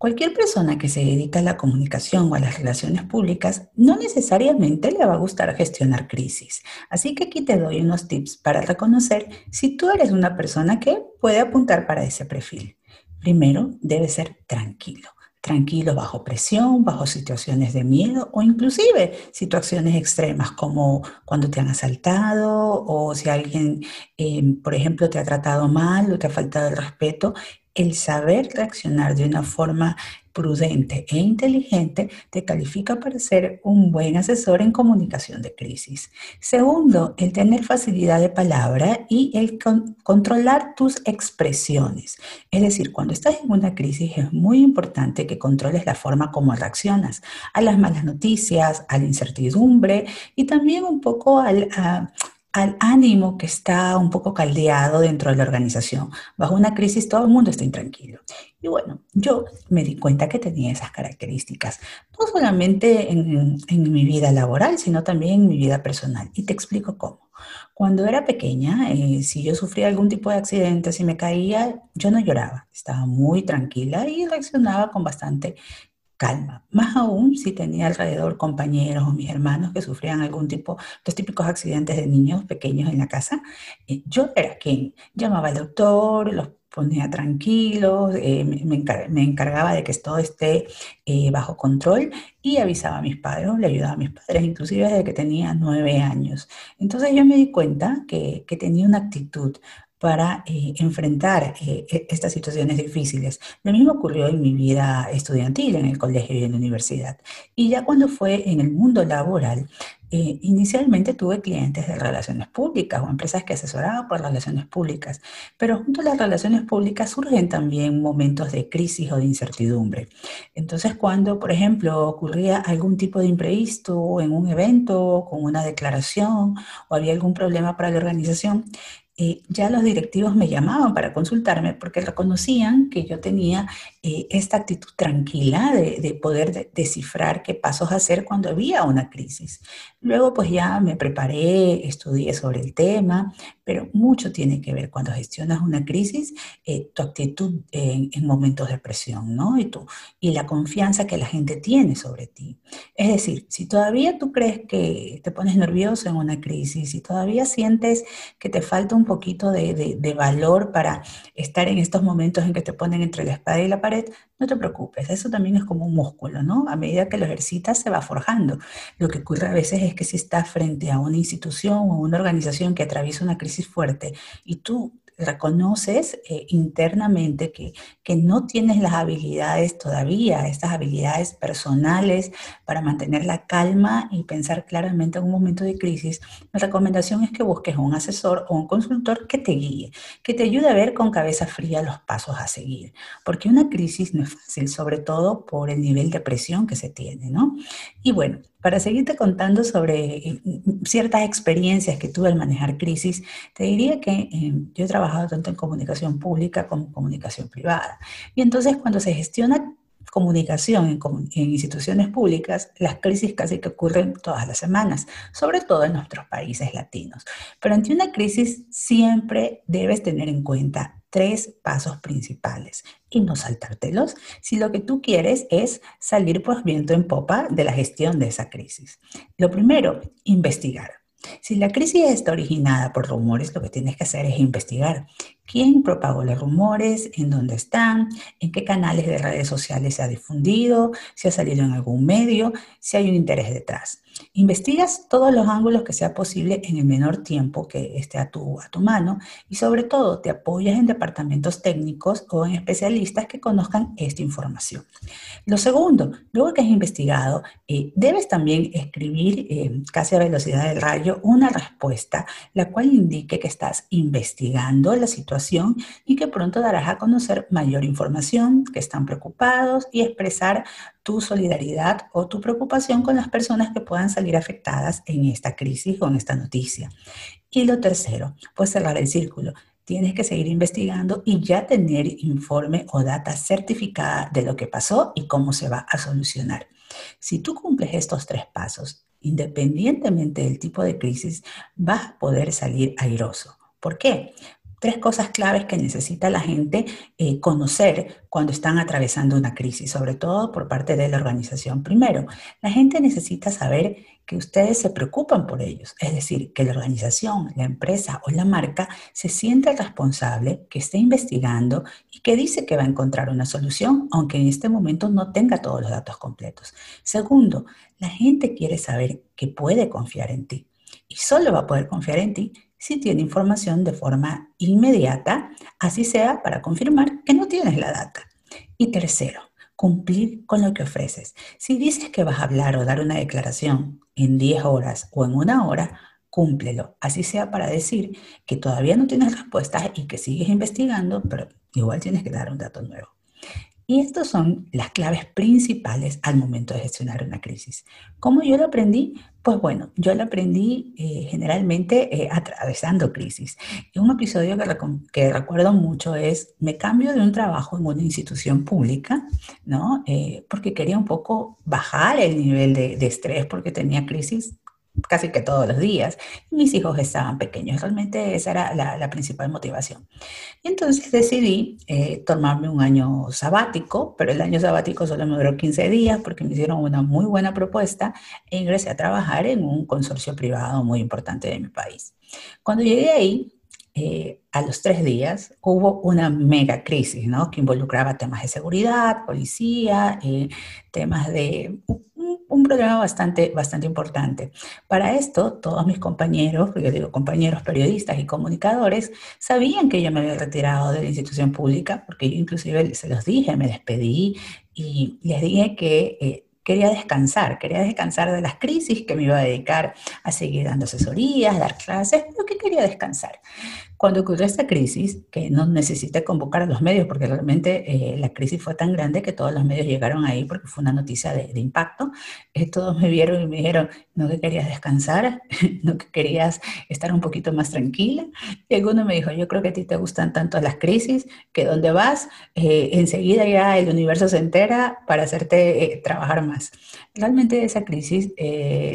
Cualquier persona que se dedica a la comunicación o a las relaciones públicas no necesariamente le va a gustar gestionar crisis. Así que aquí te doy unos tips para reconocer si tú eres una persona que puede apuntar para ese perfil. Primero, debe ser tranquilo. Tranquilo bajo presión, bajo situaciones de miedo o inclusive situaciones extremas como cuando te han asaltado o si alguien, eh, por ejemplo, te ha tratado mal o te ha faltado el respeto el saber reaccionar de una forma prudente e inteligente te califica para ser un buen asesor en comunicación de crisis. Segundo, el tener facilidad de palabra y el controlar tus expresiones. Es decir, cuando estás en una crisis es muy importante que controles la forma como reaccionas a las malas noticias, a la incertidumbre y también un poco al al ánimo que está un poco caldeado dentro de la organización. Bajo una crisis todo el mundo está intranquilo. Y bueno, yo me di cuenta que tenía esas características, no solamente en, mi vida laboral, sino también en mi vida personal. Y te explico cómo. Cuando era pequeña, eh, si yo sufría algún tipo de accidente, si me caía, yo no lloraba, estaba muy tranquila y reaccionaba con bastante calma. Más aún si tenía alrededor compañeros o mis hermanos que sufrían algún tipo, los típicos accidentes de niños pequeños en la casa, eh, yo era quien llamaba al doctor, los ponía tranquilos, eh, me, encargaba de que todo esté eh, bajo control y avisaba a mis padres, le ayudaba a mis padres, inclusive desde que tenía nueve años. Entonces yo me di cuenta que, que tenía una actitud para eh, enfrentar eh, e, estas situaciones difíciles. Lo mismo ocurrió en mi vida estudiantil, en el colegio y en la universidad. Y ya cuando fue en el mundo laboral, eh, inicialmente tuve clientes de relaciones públicas o empresas que asesoraban por relaciones públicas, pero junto a las relaciones públicas surgen también momentos de crisis o de incertidumbre. Entonces, cuando, por ejemplo, ocurría algún tipo de imprevisto en un evento, con una declaración o había algún problema para la organización, eh, ya los directivos me llamaban para consultarme porque reconocían que yo tenía eh, esta actitud tranquila de, poder descifrar qué pasos hacer cuando había una crisis. Luego pues ya me preparé, estudié sobre el tema, pero mucho tiene que ver cuando gestionas una crisis, eh, tu actitud en, momentos de presión, ¿no? Y, tú, y la confianza que la gente tiene sobre ti. Es decir, si todavía tú crees que te pones nervioso en una crisis, si todavía sientes que te falta un poquito de, de valor para estar en estos momentos en que te ponen entre la espada y la pared, no te preocupes, eso también es como un músculo, ¿no? A medida que lo ejercitas se va forjando. Lo que ocurre a veces es que si estás frente a una institución o una organización que atraviesa una crisis fuerte y tú reconoces eh, internamente que, que no tienes las habilidades todavía, estas habilidades personales para mantener la calma y pensar claramente en un momento de crisis, mi recomendación es que busques un asesor o un consultor que te guíe, que te ayude a ver con cabeza fría los pasos a seguir, porque una crisis no es fácil, sobre todo por el nivel de presión que se tiene, ¿no? Y bueno, para seguirte contando sobre eh, ciertas experiencias que tuve al manejar crisis, te diría que eh, yo he trabajado tanto en comunicación pública como en comunicación privada. Y entonces cuando se gestiona comunicación en, instituciones públicas, las crisis casi que ocurren todas las semanas, sobre todo en nuestros países latinos. Pero ante una crisis siempre debes tener en cuenta tres pasos principales y no saltártelos si lo que tú quieres es salir pues viento en popa de la gestión de esa crisis. Lo primero, investigar. Si la crisis está originada por rumores, lo que tienes que hacer es investigar quién propagó los rumores, en dónde están, en qué canales de redes sociales se ha difundido, si ha salido en algún medio, si hay un interés detrás. Investigas todos los ángulos que sea posible en el menor tiempo que esté a tu, a tu mano y sobre todo te apoyas en departamentos técnicos o en especialistas que conozcan esta información. Lo segundo, luego que has investigado, eh, debes también escribir eh, casi a velocidad del rayo una respuesta, la cual indique que estás investigando la situación y que pronto darás a conocer mayor información, que están preocupados y expresar tu solidaridad o tu preocupación con las personas que puedan salir afectadas en esta crisis con esta noticia. Y lo tercero, pues cerrar el círculo tienes que seguir investigando y ya tener informe o data certificada de lo que pasó y cómo se va a solucionar. Si tú cumples estos tres pasos, independientemente del tipo de crisis, vas a poder salir airoso. ¿Por qué? Tres cosas claves que necesita la gente eh, conocer cuando están atravesando una crisis, sobre todo por parte de la organización. Primero, la gente necesita saber que ustedes se preocupan por ellos, es decir, que la organización, la empresa o la marca se siente responsable, que esté investigando y que dice que va a encontrar una solución, aunque en este momento no tenga todos los datos completos. Segundo, la gente quiere saber que puede confiar en ti y solo va a poder confiar en ti si tiene información de forma inmediata, así sea para confirmar que no tienes la data. Y tercero, cumplir con lo que ofreces. Si dices que vas a hablar o dar una declaración en 10 horas o en una hora, cúmplelo, así sea para decir que todavía no tienes respuestas y que sigues investigando, pero igual tienes que dar un dato nuevo. Y estas son las claves principales al momento de gestionar una crisis. ¿Cómo yo lo aprendí? Pues bueno, yo lo aprendí eh, generalmente eh, atravesando crisis. Y un episodio que, recuerdo mucho es, me cambio de un trabajo en una institución pública, ¿no? Eh, porque quería un poco bajar el nivel de, de estrés porque tenía crisis casi que todos los días. mis hijos estaban pequeños, realmente esa era la, principal motivación. Y entonces decidí eh, tomarme un año sabático, pero el año sabático solo me duró 15 días porque me hicieron una muy buena propuesta e ingresé a trabajar en un consorcio privado muy importante de mi país. Cuando llegué ahí, eh, a los tres días hubo una mega crisis, ¿no? Que involucraba temas de seguridad, policía, eh, temas de un problema bastante, bastante importante. Para esto, todos mis compañeros, yo digo compañeros periodistas y comunicadores, sabían que yo me había retirado de la institución pública, porque yo inclusive se los dije, me despedí y les dije que... Eh, quería descansar, quería descansar de las crisis, que me iba a dedicar a seguir dando asesorías, dar clases, pero que quería descansar. Cuando ocurrió esta crisis, que no necesité convocar a los medios, porque realmente eh, la crisis fue tan grande que todos los medios llegaron ahí porque fue una noticia de, impacto, eh, todos me vieron y me dijeron, no que querías descansar, no que querías estar un poquito más tranquila. Y alguno me dijo, yo creo que a ti te gustan tanto las crisis, que donde vas, eh, enseguida ya el universo se entera para hacerte trabajar más. Realmente de esa crisis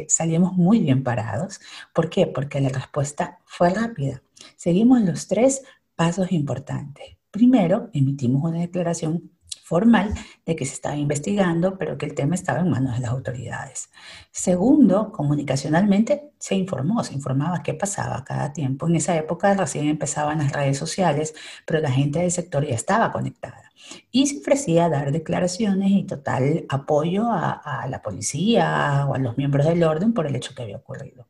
salimos muy bien parados. ¿Por qué? Porque la respuesta fue rápida Seguimos los tres pasos importantes. Primero, emitimos una declaración formal de que se estaba investigando, pero que el tema estaba en manos de las autoridades. Segundo, comunicacionalmente se informó, se informaba qué pasaba cada tiempo. En esa época recién empezaban las redes sociales, pero la gente del sector ya estaba conectada. Y se ofrecía dar declaraciones y total apoyo a, a la policía o a los miembros del orden por el hecho que había ocurrido.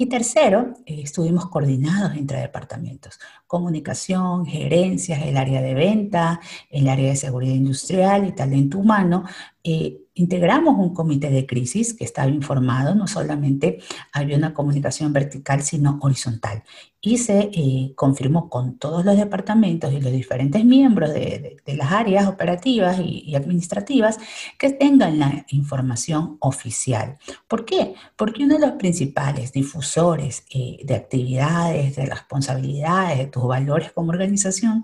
Y tercero, eh, estuvimos coordinados entre departamentos, comunicación, gerencias, el área de venta, el área de seguridad industrial y talento humano, eh, integramos un comité de crisis que estaba informado, no solamente había una comunicación vertical, sino horizontal. Y se eh, confirmó con todos los departamentos y los diferentes miembros de, las áreas operativas y, administrativas que tengan la información oficial. ¿Por qué? Porque uno de los principales difusores eh, de actividades, de responsabilidades, de tus valores como organización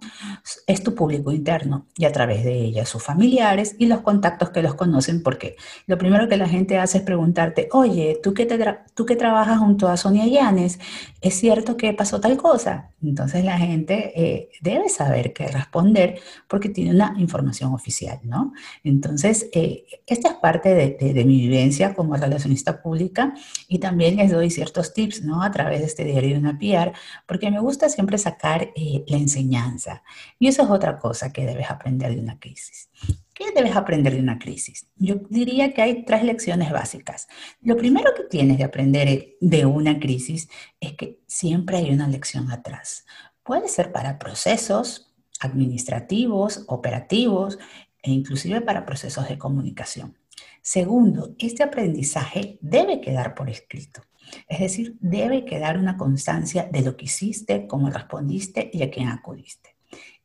es tu público interno y a través de ella sus familiares y los contactos que los conocen porque lo primero que la gente hace es preguntarte, oye, ¿tú que, tú que trabajas junto a Sonia Llanes, ¿es cierto que pasó tal cosa? Entonces la gente eh, debe saber qué responder porque tiene una información oficial, ¿no? Entonces, eh, esta es parte de, mi vivencia como relacionista pública y también les doy ciertos tips, ¿no? A través de este diario de una PR, porque me gusta siempre sacar eh, la enseñanza. Y eso es otra cosa que debes aprender de una crisis. ¿Qué debes aprender de una crisis? Yo diría que hay tres lecciones básicas. Lo primero que tienes de aprender de una crisis es que siempre hay una lección atrás. Puede ser para procesos administrativos, operativos e inclusive para procesos de comunicación. Segundo, este aprendizaje debe quedar por escrito. Es decir, debe quedar una constancia de lo que hiciste, cómo respondiste y a quién acudiste.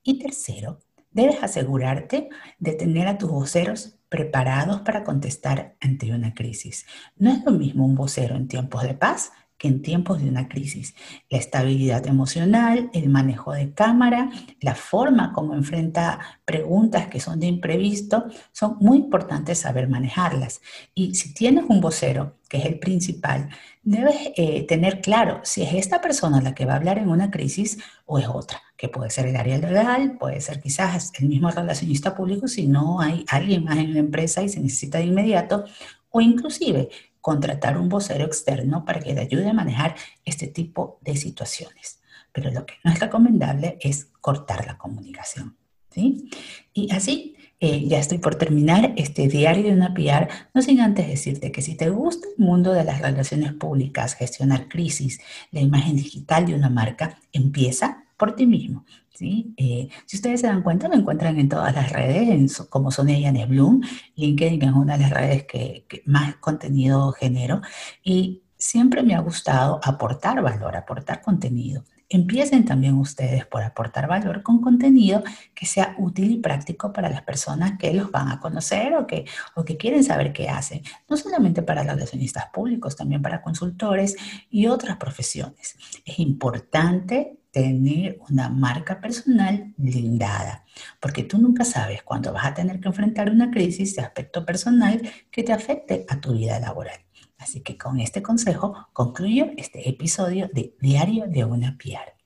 Y tercero, debes asegurarte de tener a tus voceros preparados para contestar ante una crisis. No es lo mismo un vocero en tiempos de paz que en tiempos de una crisis. La estabilidad emocional, el manejo de cámara, la forma como enfrenta preguntas que son de imprevisto, son muy importantes saber manejarlas. Y si tienes un vocero, que es el principal, debes eh, tener claro si es esta persona la que va a hablar en una crisis o es otra, que puede ser el área legal, puede ser quizás el mismo relacionista público si no hay alguien más en la empresa y se necesita de inmediato, o inclusive contratar un vocero externo para que le ayude a manejar este tipo de situaciones. Pero lo que no es recomendable es cortar la comunicación. ¿sí? Y así, eh, ya estoy por terminar este diario de una PR, no sin antes decirte que si te gusta el mundo de las relaciones públicas, gestionar crisis, la imagen digital de una marca, empieza por ti mismo. ¿sí? Eh, si ustedes se dan cuenta, me encuentran en todas las redes, como Sonia Yanes Bloom. LinkedIn es una de las redes que, más contenido genero. Y siempre me ha gustado aportar valor, aportar contenido. Empiecen también ustedes por aportar valor con contenido que sea útil y práctico para las personas que los van a conocer o que, o que quieren saber qué hacen. No solamente para los relacionistas públicos, también para consultores y otras profesiones. Es importante tener una marca personal blindada, porque tú nunca sabes cuándo vas a tener que enfrentar una crisis de aspecto personal que te afecte a tu vida laboral. Así que con este consejo concluyo este episodio de Diario de una PR.